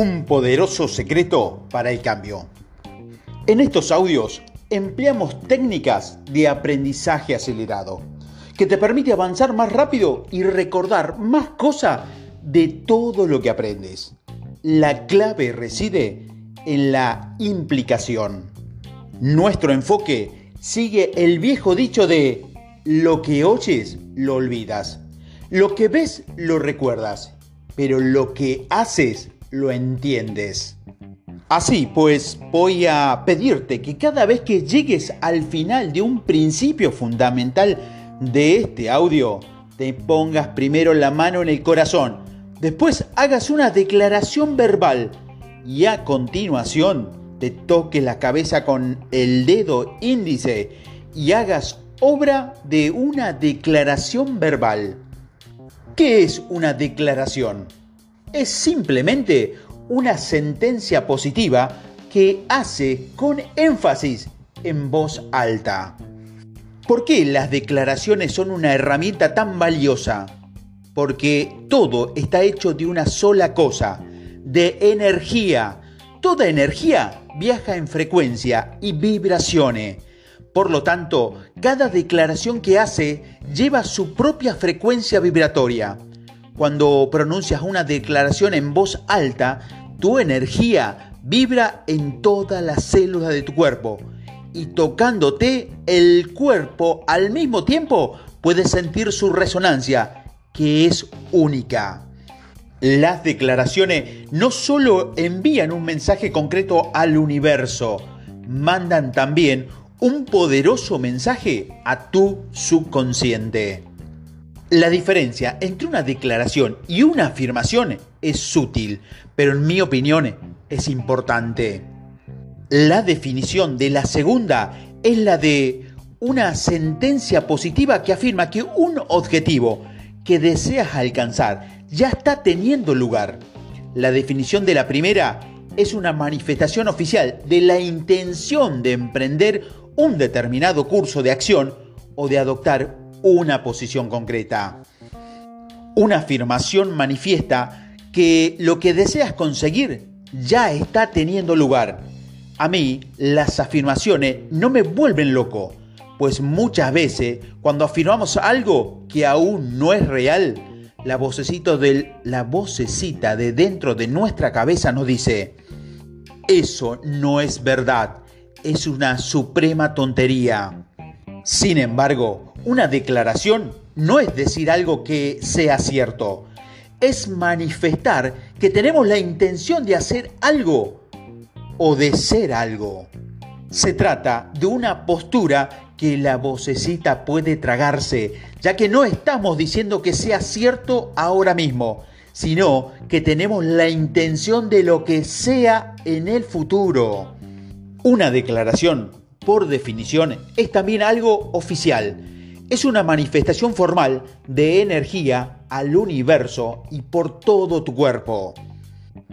Un poderoso secreto para el cambio. En estos audios empleamos técnicas de aprendizaje acelerado que te permite avanzar más rápido y recordar más cosas de todo lo que aprendes. La clave reside en la implicación. Nuestro enfoque sigue el viejo dicho de lo que oyes lo olvidas, lo que ves lo recuerdas, pero lo que haces lo entiendes. Así pues, voy a pedirte que cada vez que llegues al final de un principio fundamental de este audio, te pongas primero la mano en el corazón, después hagas una declaración verbal y a continuación te toques la cabeza con el dedo índice y hagas obra de una declaración verbal. ¿Qué es una declaración? Es simplemente una sentencia positiva que hace con énfasis en voz alta. ¿Por qué las declaraciones son una herramienta tan valiosa? Porque todo está hecho de una sola cosa, de energía. Toda energía viaja en frecuencia y vibraciones. Por lo tanto, cada declaración que hace lleva su propia frecuencia vibratoria. Cuando pronuncias una declaración en voz alta, tu energía vibra en todas las células de tu cuerpo y tocándote el cuerpo al mismo tiempo puedes sentir su resonancia, que es única. Las declaraciones no solo envían un mensaje concreto al universo, mandan también un poderoso mensaje a tu subconsciente. La diferencia entre una declaración y una afirmación es sutil, pero en mi opinión es importante. La definición de la segunda es la de una sentencia positiva que afirma que un objetivo que deseas alcanzar ya está teniendo lugar. La definición de la primera es una manifestación oficial de la intención de emprender un determinado curso de acción o de adoptar una posición concreta. Una afirmación manifiesta que lo que deseas conseguir ya está teniendo lugar. A mí las afirmaciones no me vuelven loco, pues muchas veces cuando afirmamos algo que aún no es real, la vocecita, del, la vocecita de dentro de nuestra cabeza nos dice, eso no es verdad, es una suprema tontería. Sin embargo, una declaración no es decir algo que sea cierto, es manifestar que tenemos la intención de hacer algo o de ser algo. Se trata de una postura que la vocecita puede tragarse, ya que no estamos diciendo que sea cierto ahora mismo, sino que tenemos la intención de lo que sea en el futuro. Una declaración por definición, es también algo oficial. Es una manifestación formal de energía al universo y por todo tu cuerpo.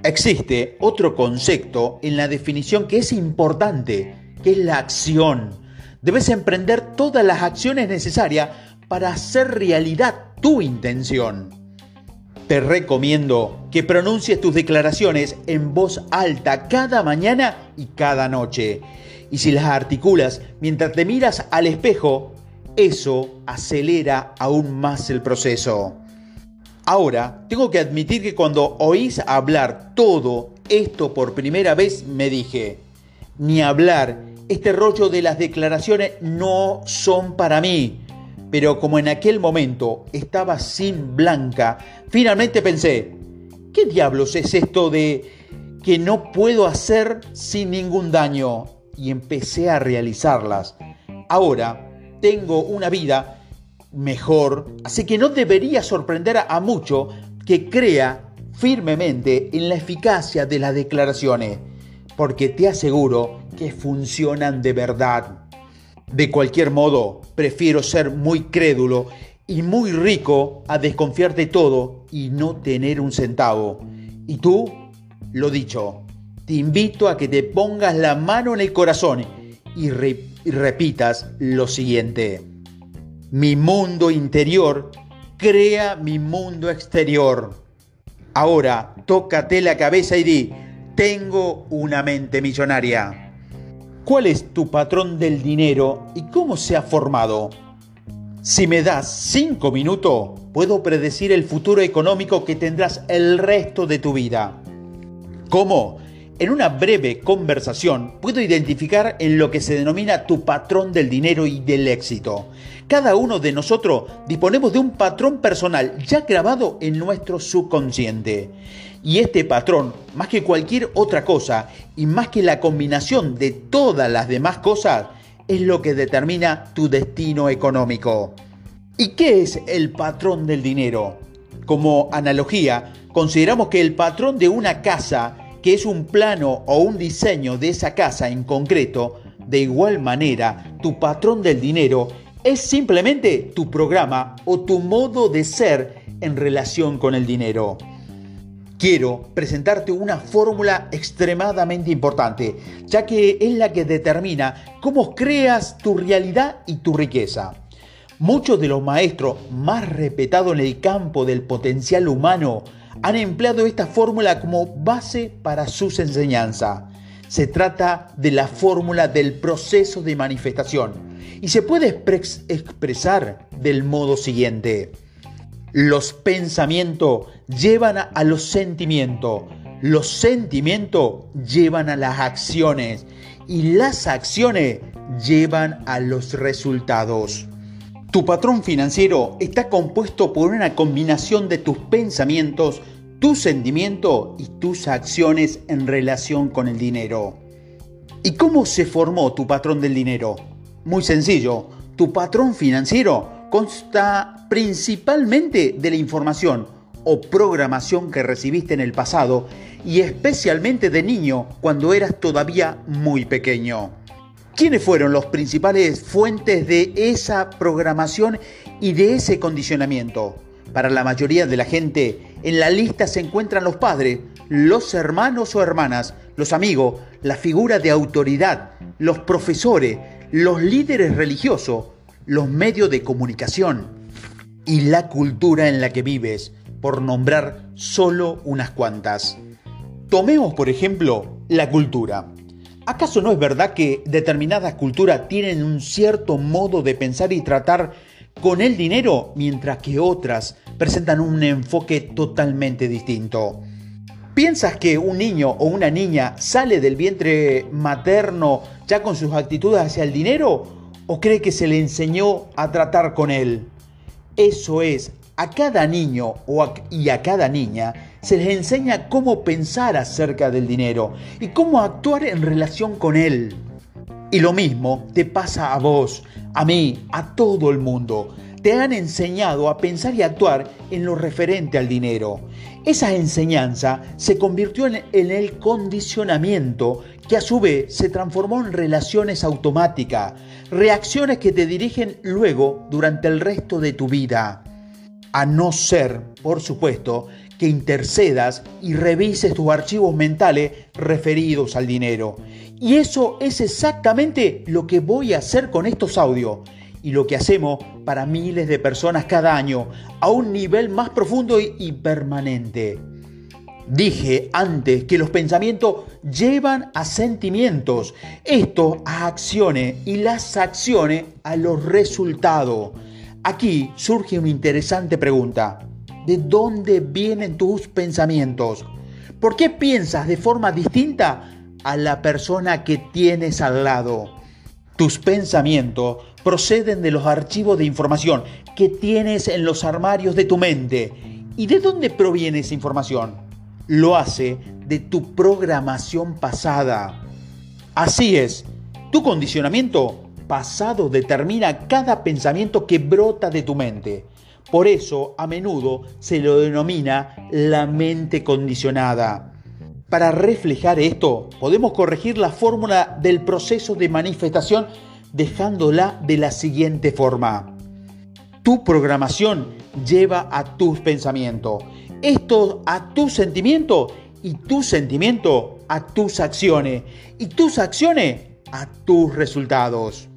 Existe otro concepto en la definición que es importante, que es la acción. Debes emprender todas las acciones necesarias para hacer realidad tu intención. Te recomiendo que pronuncies tus declaraciones en voz alta cada mañana y cada noche y si las articulas mientras te miras al espejo, eso acelera aún más el proceso. Ahora, tengo que admitir que cuando oís hablar todo esto por primera vez, me dije, ni hablar, este rollo de las declaraciones no son para mí. Pero como en aquel momento estaba sin Blanca, finalmente pensé, ¿qué diablos es esto de que no puedo hacer sin ningún daño? y empecé a realizarlas. Ahora tengo una vida mejor, así que no debería sorprender a mucho que crea firmemente en la eficacia de las declaraciones, porque te aseguro que funcionan de verdad. De cualquier modo, prefiero ser muy crédulo y muy rico a desconfiar de todo y no tener un centavo. Y tú, lo dicho, te invito a que te pongas la mano en el corazón y, repitas lo siguiente. Mi mundo interior crea mi mundo exterior. Ahora, tócate la cabeza y di, tengo una mente millonaria. ¿Cuál es tu patrón del dinero y cómo se ha formado? Si me das cinco minutos, puedo predecir el futuro económico que tendrás el resto de tu vida. ¿Cómo? En una breve conversación puedo identificar en lo que se denomina tu patrón del dinero y del éxito. Cada uno de nosotros disponemos de un patrón personal ya grabado en nuestro subconsciente. Y este patrón, más que cualquier otra cosa y más que la combinación de todas las demás cosas, es lo que determina tu destino económico. ¿Y qué es el patrón del dinero? Como analogía, consideramos que el patrón de una casa, que es un plano o un diseño de esa casa en concreto, de igual manera, tu patrón del dinero es simplemente tu programa o tu modo de ser en relación con el dinero. Quiero presentarte una fórmula extremadamente importante, ya que es la que determina cómo creas tu realidad y tu riqueza. Muchos de los maestros más respetados en el campo del potencial humano han empleado esta fórmula como base para sus enseñanzas. Se trata de la fórmula del proceso de manifestación y se puede expresar del modo siguiente. Los pensamientos llevan a los sentimientos, los sentimientos llevan a las acciones y las acciones llevan a los resultados. Tu patrón financiero está compuesto por una combinación de tus pensamientos, tus sentimientos y tus acciones en relación con el dinero. ¿Y cómo se formó tu patrón del dinero? Muy sencillo, tu patrón financiero consta principalmente de la información o programación que recibiste en el pasado y especialmente de niño cuando eras todavía muy pequeño. ¿Quiénes fueron los principales fuentes de esa programación y de ese condicionamiento? Para la mayoría de la gente, en la lista se encuentran los padres, los hermanos o hermanas, los amigos, la figura de autoridad, los profesores, los líderes religiosos, los medios de comunicación y la cultura en la que vives, por nombrar solo unas cuantas. Tomemos, por ejemplo, la cultura. ¿Acaso no es verdad que determinadas culturas tienen un cierto modo de pensar y tratar con el dinero, mientras que otras presentan un enfoque totalmente distinto? ¿Piensas que un niño o una niña sale del vientre materno ya con sus actitudes hacia el dinero o cree que se le enseñó a tratar con él? Eso es, a cada niño y a cada niña se les enseña cómo pensar acerca del dinero y cómo actuar en relación con él. Y lo mismo te pasa a vos, a mí, a todo el mundo. Te han enseñado a pensar y actuar en lo referente al dinero. Esa enseñanza se convirtió en, el condicionamiento que a su vez se transformó en relaciones automáticas, reacciones que te dirigen luego durante el resto de tu vida. A no ser, por supuesto, que intercedas y revises tus archivos mentales referidos al dinero. Y eso es exactamente lo que voy a hacer con estos audios y lo que hacemos para miles de personas cada año a un nivel más profundo y permanente. Dije antes que los pensamientos llevan a sentimientos, esto a acciones y las acciones a los resultados. Aquí surge una interesante pregunta. ¿De dónde vienen tus pensamientos? ¿Por qué piensas de forma distinta a la persona que tienes al lado? Tus pensamientos proceden de los archivos de información que tienes en los armarios de tu mente. ¿Y de dónde proviene esa información? Lo hace de tu programación pasada. Así es, tu condicionamiento pasado determina cada pensamiento que brota de tu mente. Por eso, a menudo se lo denomina la mente condicionada. Para reflejar esto, podemos corregir la fórmula del proceso de manifestación dejándola de la siguiente forma. Tu programación lleva a tus pensamientos, esto a tus sentimientos y tu sentimiento a tus acciones y tus acciones a tus resultados.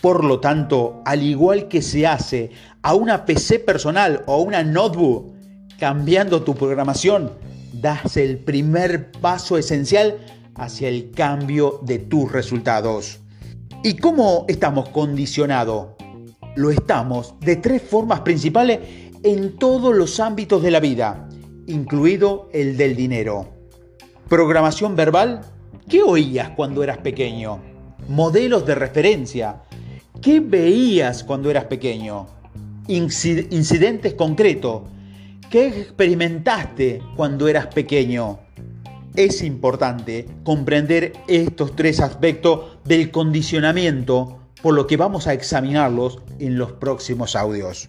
Por lo tanto, al igual que se hace a una PC personal o a una notebook, cambiando tu programación, das el primer paso esencial hacia el cambio de tus resultados. ¿Y cómo estamos condicionados? Lo estamos de tres formas principales en todos los ámbitos de la vida, incluido el del dinero. Programación verbal. ¿Qué oías cuando eras pequeño? Modelos de referencia. ¿Qué veías cuando eras pequeño? Incidentes concretos. ¿Qué experimentaste cuando eras pequeño? Es importante comprender estos tres aspectos del condicionamiento, por lo que vamos a examinarlos en los próximos audios.